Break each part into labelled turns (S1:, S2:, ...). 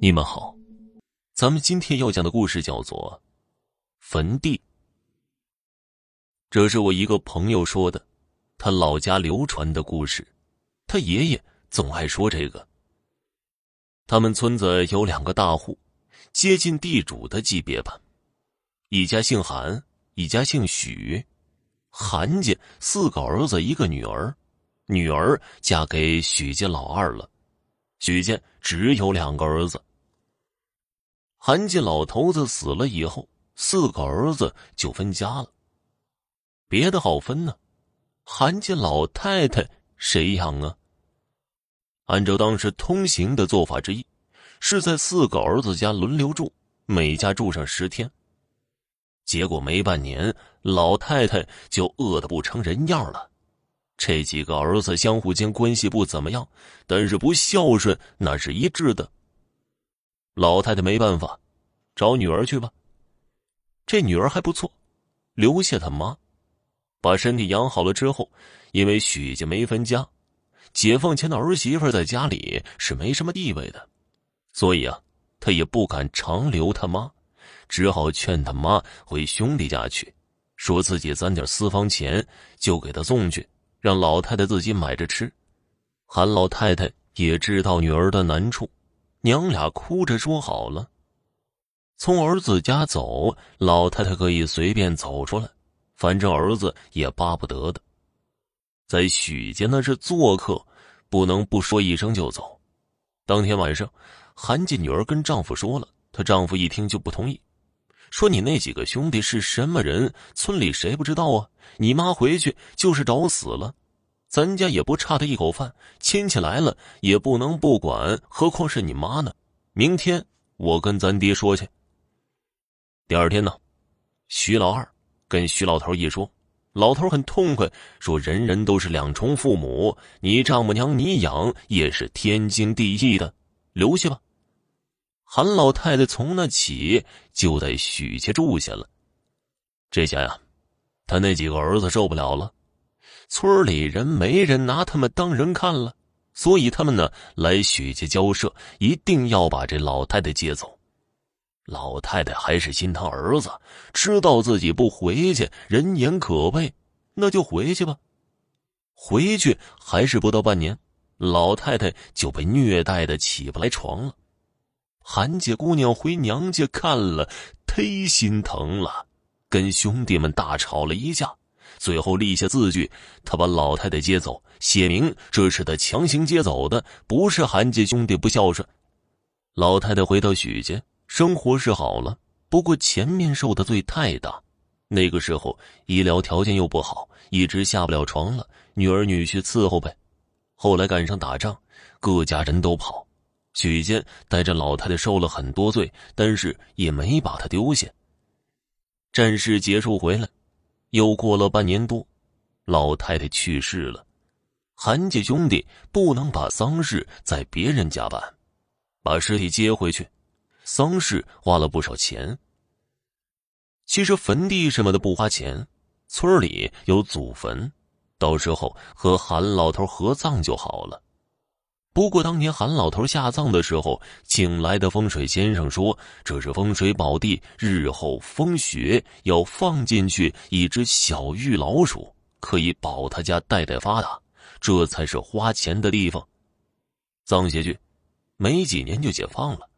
S1: 你们好，咱们今天要讲的故事叫做《坟地》。这是我一个朋友说的，他老家流传的故事。他爷爷总爱说这个。他们村子有两个大户，接近地主的级别吧。一家姓韩，一家姓许。韩家四个儿子，一个女儿，女儿嫁给许家老二了。许家只有两个儿子。韩家老头子死了以后，四个儿子就分家了。别的好分呢，韩家老太太谁养啊？按照当时通行的做法之一，是在四个儿子家轮流住，每家住上十天。结果没半年，老太太就饿得不成人样了。这几个儿子相互间关系不怎么样，但是不孝顺那是一致的。老太太没办法，找女儿去吧。这女儿还不错，留下他妈，把身体养好了之后，因为许家没分家，解放前的儿媳妇在家里是没什么地位的，所以啊，他也不敢长留他妈，只好劝他妈回兄弟家去，说自己攒点私房钱就给他送去，让老太太自己买着吃。韩老太太也知道女儿的难处。娘俩哭着说好了，从儿子家走，老太太可以随便走出来，反正儿子也巴不得的。在许家那是做客，不能不说一声就走。当天晚上，韩家女儿跟丈夫说了，她丈夫一听就不同意，说：“你那几个兄弟是什么人？村里谁不知道啊？你妈回去就是找死了。”咱家也不差他一口饭，亲戚来了也不能不管，何况是你妈呢？明天我跟咱爹说去。第二天呢，徐老二跟徐老头一说，老头很痛快，说：“人人都是两重父母，你丈母娘你养也是天经地义的，留下吧。”韩老太太从那起就在许家住下了。这下呀，他那几个儿子受不了了。村里人没人拿他们当人看了，所以他们呢来许家交涉，一定要把这老太太接走。老太太还是心疼儿子，知道自己不回去人言可畏，那就回去吧。回去还是不到半年，老太太就被虐待的起不来床了。韩家姑娘回娘家看了，忒心疼了，跟兄弟们大吵了一架。最后立下字据，他把老太太接走，写明这是他强行接走的，不是韩家兄弟不孝顺。老太太回到许家，生活是好了，不过前面受的罪太大。那个时候医疗条件又不好，一直下不了床了，女儿女婿伺候呗。后来赶上打仗，各家人都跑，许家带着老太太受了很多罪，但是也没把她丢下。战事结束回来。又过了半年多，老太太去世了。韩家兄弟不能把丧事在别人家办，把尸体接回去，丧事花了不少钱。其实坟地什么的不花钱，村里有祖坟，到时候和韩老头合葬就好了。不过当年韩老头下葬的时候，请来的风水先生说这是风水宝地，日后风雪要放进去一只小玉老鼠，可以保他家代代发达，这才是花钱的地方。葬下去，没几年就解放了。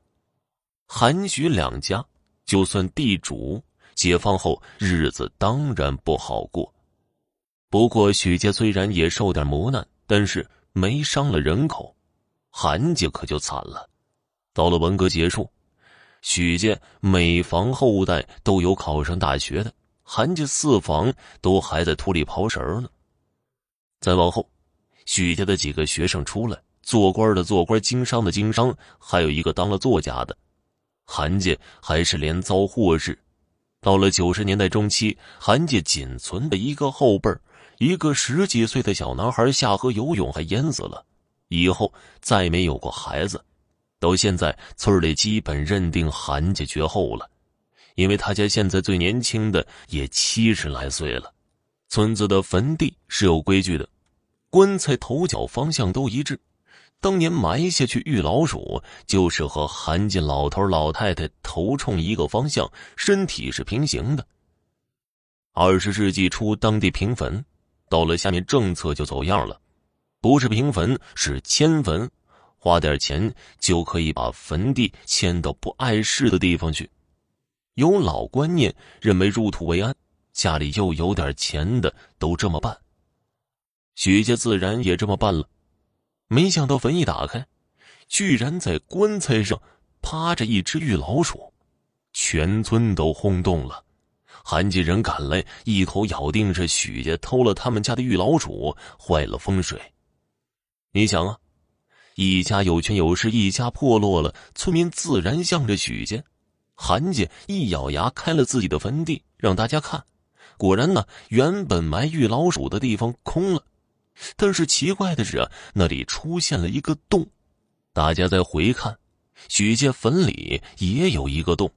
S1: 韩许两家就算地主，解放后日子当然不好过。不过许家虽然也受点磨难，但是没伤了人口。韩家可就惨了，到了文革结束，许家每房后代都有考上大学的，韩家四房都还在土里刨食呢。再往后，许家的几个学生出来，做官的做官，经商的经商，还有一个当了作家的。韩家还是连遭祸事。到了九十年代中期，韩家仅存的一个后辈一个十几岁的小男孩下河游泳还淹死了。以后再没有过孩子，到现在村里基本认定韩家绝后了，因为他家现在最年轻的也七十来岁了。村子的坟地是有规矩的，棺材头脚方向都一致，当年埋下去遇老鼠，就是和韩家老头老太太头冲一个方向，身体是平行的。二十世纪初，当地平坟，到了下面政策就走样了，不是平坟，是迁坟，花点钱就可以把坟地迁到不碍事的地方去。有老观念，认为入土为安，家里又有点钱的都这么办。许家自然也这么办了。没想到坟一打开，居然在棺材上趴着一只玉老鼠，全村都轰动了。韩家人赶来，一口咬定是许家偷了他们家的玉老鼠，坏了风水。你想啊，一家有权有势，一家破落了，村民自然向着许家。韩家一咬牙，开了自己的坟地，让大家看。果然呢，原本埋玉老鼠的地方空了。但是奇怪的是啊，那里出现了一个洞。大家再回看，许家坟里也有一个洞，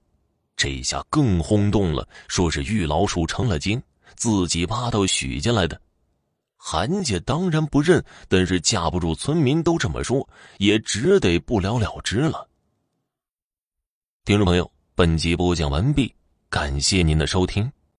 S1: 这下更轰动了，说是玉老鼠成了精，自己挖到许家来的。韩家当然不认，但是架不住村民都这么说，也只得不了了之了。听众朋友，本集播讲完毕，感谢您的收听。